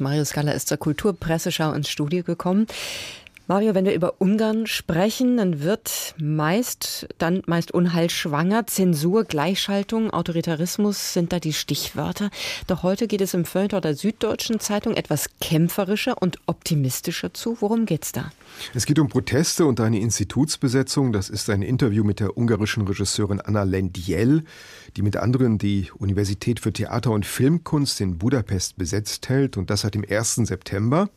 Mario Scala ist zur Kulturpresseschau ins Studio gekommen. Mario, wenn wir über Ungarn sprechen, dann wird meist, dann meist unheilschwanger, Zensur, Gleichschaltung, Autoritarismus sind da die Stichwörter. Doch heute geht es im Feuilleton der Süddeutschen Zeitung etwas kämpferischer und optimistischer zu. Worum geht's da? Es geht um Proteste und eine Institutsbesetzung. Das ist ein Interview mit der ungarischen Regisseurin Anna Lendiel, die mit anderen die Universität für Theater und Filmkunst in Budapest besetzt hält und das seit dem 1. September.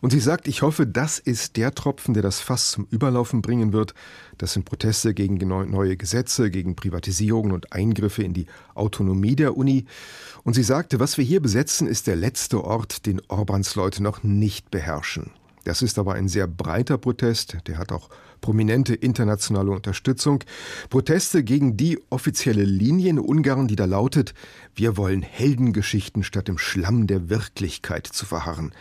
Und sie sagt, ich hoffe, das ist der Tropfen, der das Fass zum Überlaufen bringen wird. Das sind Proteste gegen neue Gesetze, gegen Privatisierungen und Eingriffe in die Autonomie der Uni. Und sie sagte, was wir hier besetzen, ist der letzte Ort, den Orbans Leute noch nicht beherrschen. Das ist aber ein sehr breiter Protest, der hat auch prominente internationale Unterstützung. Proteste gegen die offizielle Linie in Ungarn, die da lautet, wir wollen Heldengeschichten statt im Schlamm der Wirklichkeit zu verharren.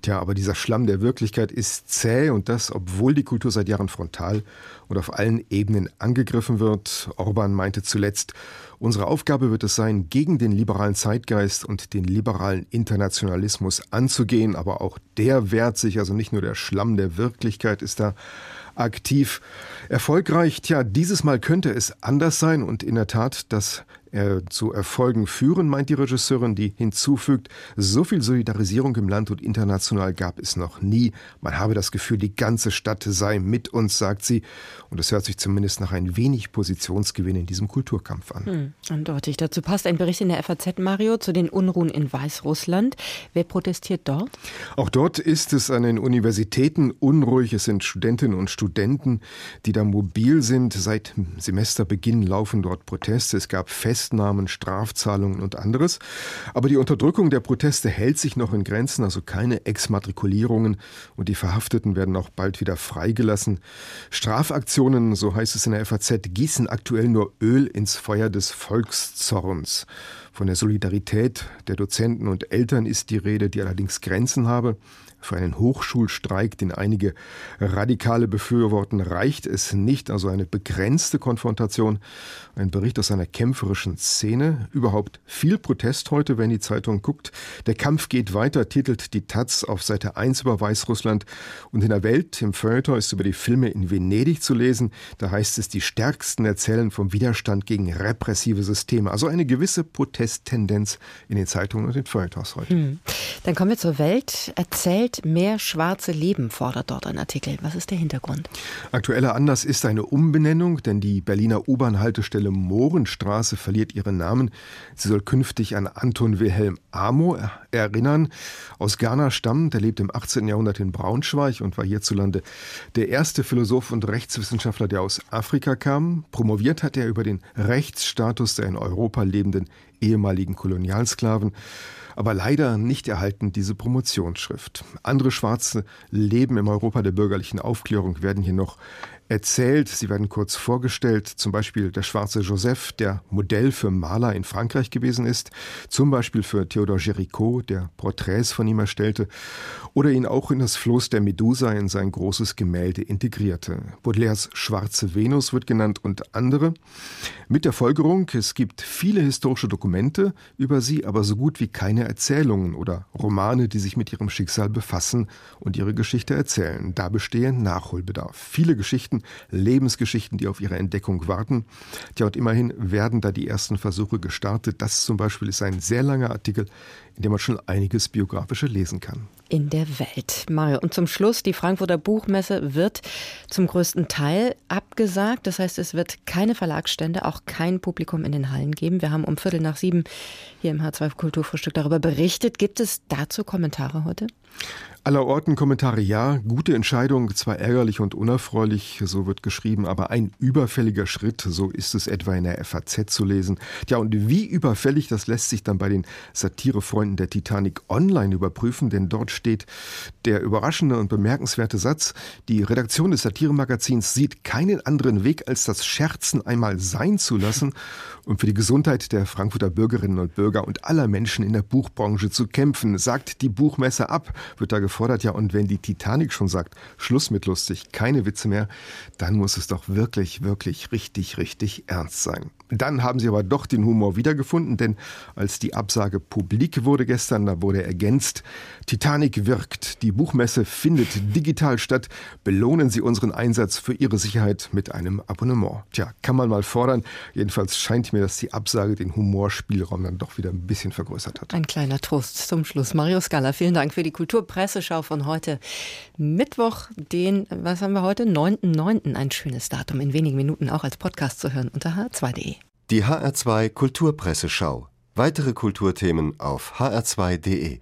Tja, aber dieser Schlamm der Wirklichkeit ist zäh und das, obwohl die Kultur seit Jahren frontal und auf allen Ebenen angegriffen wird. Orban meinte zuletzt, Unsere Aufgabe wird es sein, gegen den liberalen Zeitgeist und den liberalen Internationalismus anzugehen, aber auch der wehrt sich, also nicht nur der Schlamm der Wirklichkeit ist da aktiv. Erfolgreich, tja, dieses Mal könnte es anders sein und in der Tat, das äh, zu Erfolgen führen, meint die Regisseurin, die hinzufügt, so viel Solidarisierung im Land und international gab es noch nie. Man habe das Gefühl, die ganze Stadt sei mit uns, sagt sie. Und es hört sich zumindest nach ein wenig Positionsgewinn in diesem Kulturkampf an. Hm, eindeutig. Dazu passt ein Bericht in der FAZ, Mario, zu den Unruhen in Weißrussland. Wer protestiert dort? Auch dort ist es an den Universitäten unruhig. Es sind Studentinnen und Studenten, die da mobil sind. Seit Semesterbeginn laufen dort Proteste. Es gab Fest Festnahmen, Strafzahlungen und anderes. Aber die Unterdrückung der Proteste hält sich noch in Grenzen, also keine Exmatrikulierungen und die Verhafteten werden auch bald wieder freigelassen. Strafaktionen, so heißt es in der FAZ, gießen aktuell nur Öl ins Feuer des Volkszorns. Von der Solidarität der Dozenten und Eltern ist die Rede, die allerdings Grenzen habe. Für einen Hochschulstreik, den einige Radikale befürworten, reicht es nicht, also eine begrenzte Konfrontation. Ein Bericht aus einer kämpferischen Szene. Überhaupt viel Protest heute, wenn die Zeitung guckt. Der Kampf geht weiter, titelt die Taz auf Seite 1 über Weißrussland. Und in der Welt, im Feuilleton, ist über die Filme in Venedig zu lesen. Da heißt es, die Stärksten erzählen vom Widerstand gegen repressive Systeme. Also eine gewisse Protesttendenz in den Zeitungen und den Feuilletons heute. Hm. Dann kommen wir zur Welt. Erzählt mehr schwarze Leben, fordert dort ein Artikel. Was ist der Hintergrund? Aktueller Anlass ist eine Umbenennung, denn die Berliner U-Bahn-Haltestelle Mohrenstraße verliert ihren Namen. Sie soll künftig an Anton Wilhelm Amo erinnern. Aus Ghana stammt, er lebt im 18. Jahrhundert in Braunschweig und war hierzulande der erste Philosoph und Rechtswissenschaftler, der aus Afrika kam. Promoviert hat er über den Rechtsstatus der in Europa lebenden ehemaligen Kolonialsklaven aber leider nicht erhalten diese Promotionsschrift. Andere Schwarze leben im Europa der bürgerlichen Aufklärung, werden hier noch erzählt. Sie werden kurz vorgestellt, zum Beispiel der schwarze Joseph, der Modell für Maler in Frankreich gewesen ist, zum Beispiel für Theodor Géricault, der Porträts von ihm erstellte, oder ihn auch in das Floß der Medusa in sein großes Gemälde integrierte. Baudelaires Schwarze Venus wird genannt und andere. Mit der Folgerung, es gibt viele historische Dokumente über sie, aber so gut wie keine Erzählungen oder Romane, die sich mit ihrem Schicksal befassen und ihre Geschichte erzählen. Da bestehe Nachholbedarf. Viele Geschichten Lebensgeschichten, die auf ihre Entdeckung warten. Tja, und immerhin werden da die ersten Versuche gestartet. Das zum Beispiel ist ein sehr langer Artikel, in dem man schon einiges biografische lesen kann. In der Welt. Mario. Und zum Schluss, die Frankfurter Buchmesse wird zum größten Teil abgesagt. Das heißt, es wird keine Verlagsstände, auch kein Publikum in den Hallen geben. Wir haben um Viertel nach sieben hier im H2 Kulturfrühstück darüber berichtet. Gibt es dazu Kommentare heute? Aller Orten Kommentare ja, gute Entscheidung, zwar ärgerlich und unerfreulich, so wird geschrieben, aber ein überfälliger Schritt, so ist es etwa in der FAZ zu lesen. Ja, und wie überfällig, das lässt sich dann bei den Satirefreunden der Titanic online überprüfen, denn dort steht der überraschende und bemerkenswerte Satz, die Redaktion des Satiremagazins sieht keinen anderen Weg, als das Scherzen einmal sein zu lassen und für die Gesundheit der Frankfurter Bürgerinnen und Bürger und aller Menschen in der Buchbranche zu kämpfen, sagt die Buchmesse ab, wird da gefordert. Ja, und wenn die Titanic schon sagt, Schluss mit lustig, keine Witze mehr, dann muss es doch wirklich, wirklich richtig, richtig ernst sein. Dann haben sie aber doch den Humor wiedergefunden, denn als die Absage publik wurde gestern, da wurde ergänzt, Titanic wirkt, die Buchmesse findet digital statt, belohnen Sie unseren Einsatz für Ihre Sicherheit mit einem Abonnement. Tja, kann man mal fordern. Jedenfalls scheint mir, dass die Absage den Humorspielraum dann doch wieder ein bisschen vergrößert hat. Ein kleiner Trost zum Schluss. Mario Scala, vielen Dank für die Kulturpresseschau von heute. Mittwoch, den, was haben wir heute? 9.9. Ein schönes Datum, in wenigen Minuten auch als Podcast zu hören unter h2.de. Die HR2 Kulturpresseschau. Weitere Kulturthemen auf hr2.de.